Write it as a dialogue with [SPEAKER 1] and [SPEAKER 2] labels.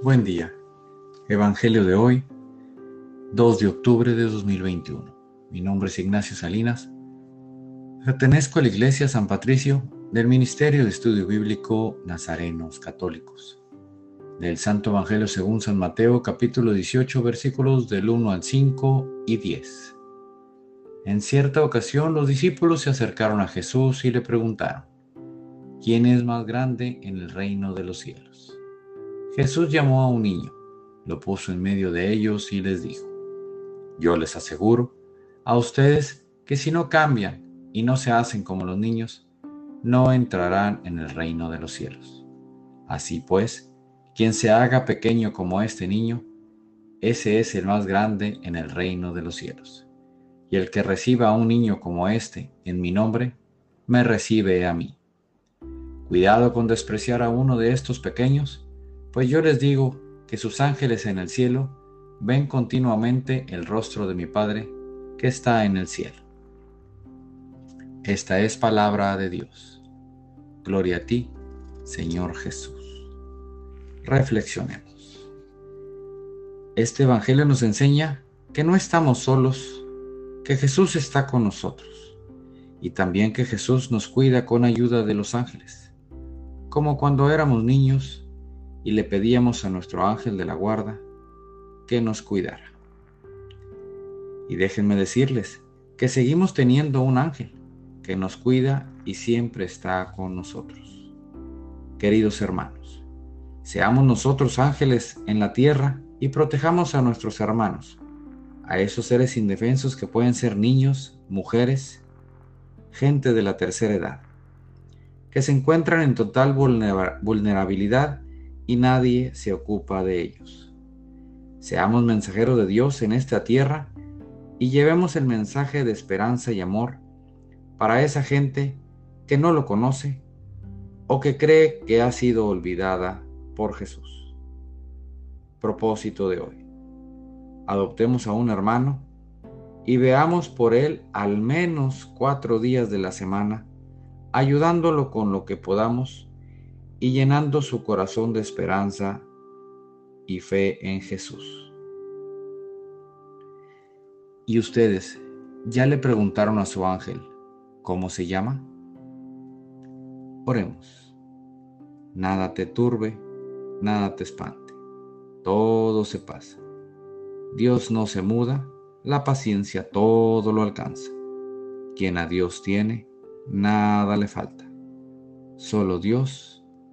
[SPEAKER 1] Buen día. Evangelio de hoy, 2 de octubre de 2021. Mi nombre es Ignacio Salinas. Pertenezco a la Iglesia San Patricio del Ministerio de Estudio Bíblico Nazarenos Católicos. Del Santo Evangelio según San Mateo, capítulo 18, versículos del 1 al 5 y 10. En cierta ocasión los discípulos se acercaron a Jesús y le preguntaron, ¿quién es más grande en el reino de los cielos? Jesús llamó a un niño, lo puso en medio de ellos y les dijo, yo les aseguro a ustedes que si no cambian y no se hacen como los niños, no entrarán en el reino de los cielos. Así pues, quien se haga pequeño como este niño, ese es el más grande en el reino de los cielos. Y el que reciba a un niño como este en mi nombre, me recibe a mí. Cuidado con despreciar a uno de estos pequeños, pues yo les digo que sus ángeles en el cielo ven continuamente el rostro de mi Padre que está en el cielo. Esta es palabra de Dios. Gloria a ti, Señor Jesús. Reflexionemos. Este Evangelio nos enseña que no estamos solos, que Jesús está con nosotros y también que Jesús nos cuida con ayuda de los ángeles, como cuando éramos niños y le pedíamos a nuestro ángel de la guarda que nos cuidara. Y déjenme decirles que seguimos teniendo un ángel que nos cuida y siempre está con nosotros. Queridos hermanos, seamos nosotros ángeles en la tierra y protejamos a nuestros hermanos, a esos seres indefensos que pueden ser niños, mujeres, gente de la tercera edad, que se encuentran en total vulnerabilidad y nadie se ocupa de ellos. Seamos mensajeros de Dios en esta tierra y llevemos el mensaje de esperanza y amor para esa gente que no lo conoce o que cree que ha sido olvidada por Jesús. Propósito de hoy. Adoptemos a un hermano y veamos por él al menos cuatro días de la semana, ayudándolo con lo que podamos y llenando su corazón de esperanza y fe en Jesús. ¿Y ustedes ya le preguntaron a su ángel cómo se llama? Oremos. Nada te turbe, nada te espante. Todo se pasa. Dios no se muda, la paciencia todo lo alcanza. Quien a Dios tiene, nada le falta. Solo Dios